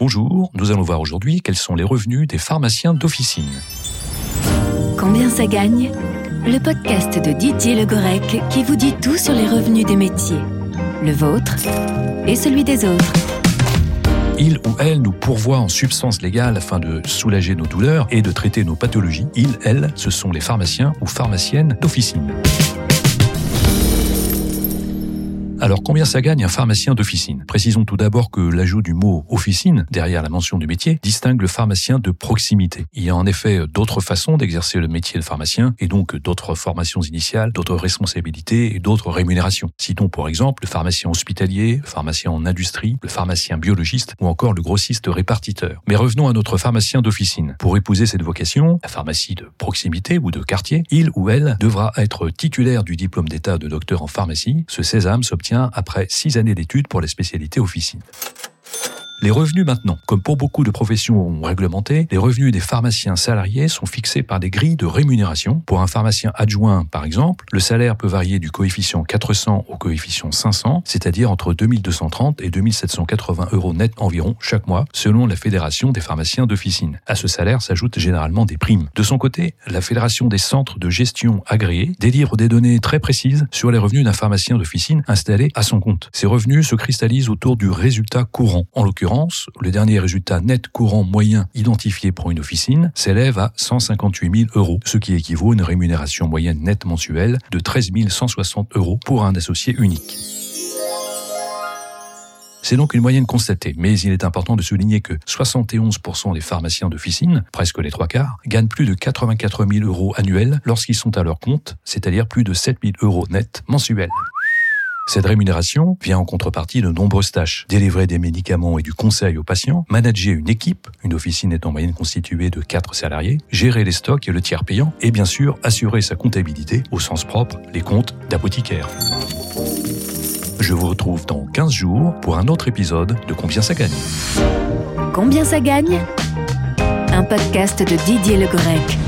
Bonjour, nous allons voir aujourd'hui quels sont les revenus des pharmaciens d'officine. Combien ça gagne? Le podcast de Didier Le Gorec qui vous dit tout sur les revenus des métiers. Le vôtre et celui des autres. Il ou elle nous pourvoit en substances légales afin de soulager nos douleurs et de traiter nos pathologies. Il, elle, ce sont les pharmaciens ou pharmaciennes d'officine. Alors combien ça gagne un pharmacien d'officine? Précisons tout d'abord que l'ajout du mot officine derrière la mention du métier distingue le pharmacien de proximité. Il y a en effet d'autres façons d'exercer le métier de pharmacien et donc d'autres formations initiales, d'autres responsabilités et d'autres rémunérations. Citons pour exemple le pharmacien hospitalier, le pharmacien en industrie, le pharmacien biologiste ou encore le grossiste répartiteur. Mais revenons à notre pharmacien d'officine. Pour épouser cette vocation, la pharmacie de proximité ou de quartier, il ou elle devra être titulaire du diplôme d'état de docteur en pharmacie. Ce sésame s'obtient après six années d'études pour les spécialités officines. Les revenus maintenant. Comme pour beaucoup de professions réglementées, les revenus des pharmaciens salariés sont fixés par des grilles de rémunération. Pour un pharmacien adjoint, par exemple, le salaire peut varier du coefficient 400 au coefficient 500, c'est-à-dire entre 2230 et 2780 euros net environ chaque mois, selon la Fédération des pharmaciens d'officine. À ce salaire s'ajoutent généralement des primes. De son côté, la Fédération des centres de gestion agréés délivre des données très précises sur les revenus d'un pharmacien d'officine installé à son compte. Ces revenus se cristallisent autour du résultat courant, en l'occurrence le dernier résultat net courant moyen identifié pour une officine s'élève à 158 000 euros, ce qui équivaut à une rémunération moyenne nette mensuelle de 13 160 euros pour un associé unique. C'est donc une moyenne constatée, mais il est important de souligner que 71% des pharmaciens d'officine, presque les trois quarts, gagnent plus de 84 000 euros annuels lorsqu'ils sont à leur compte, c'est-à-dire plus de 7 000 euros net mensuels. Cette rémunération vient en contrepartie de nombreuses tâches. Délivrer des médicaments et du conseil aux patients, manager une équipe, une officine est en moyenne constituée de 4 salariés, gérer les stocks et le tiers payant, et bien sûr assurer sa comptabilité, au sens propre, les comptes d'apothicaire. Je vous retrouve dans 15 jours pour un autre épisode de Combien ça gagne? Combien ça gagne? Un podcast de Didier Le Grec.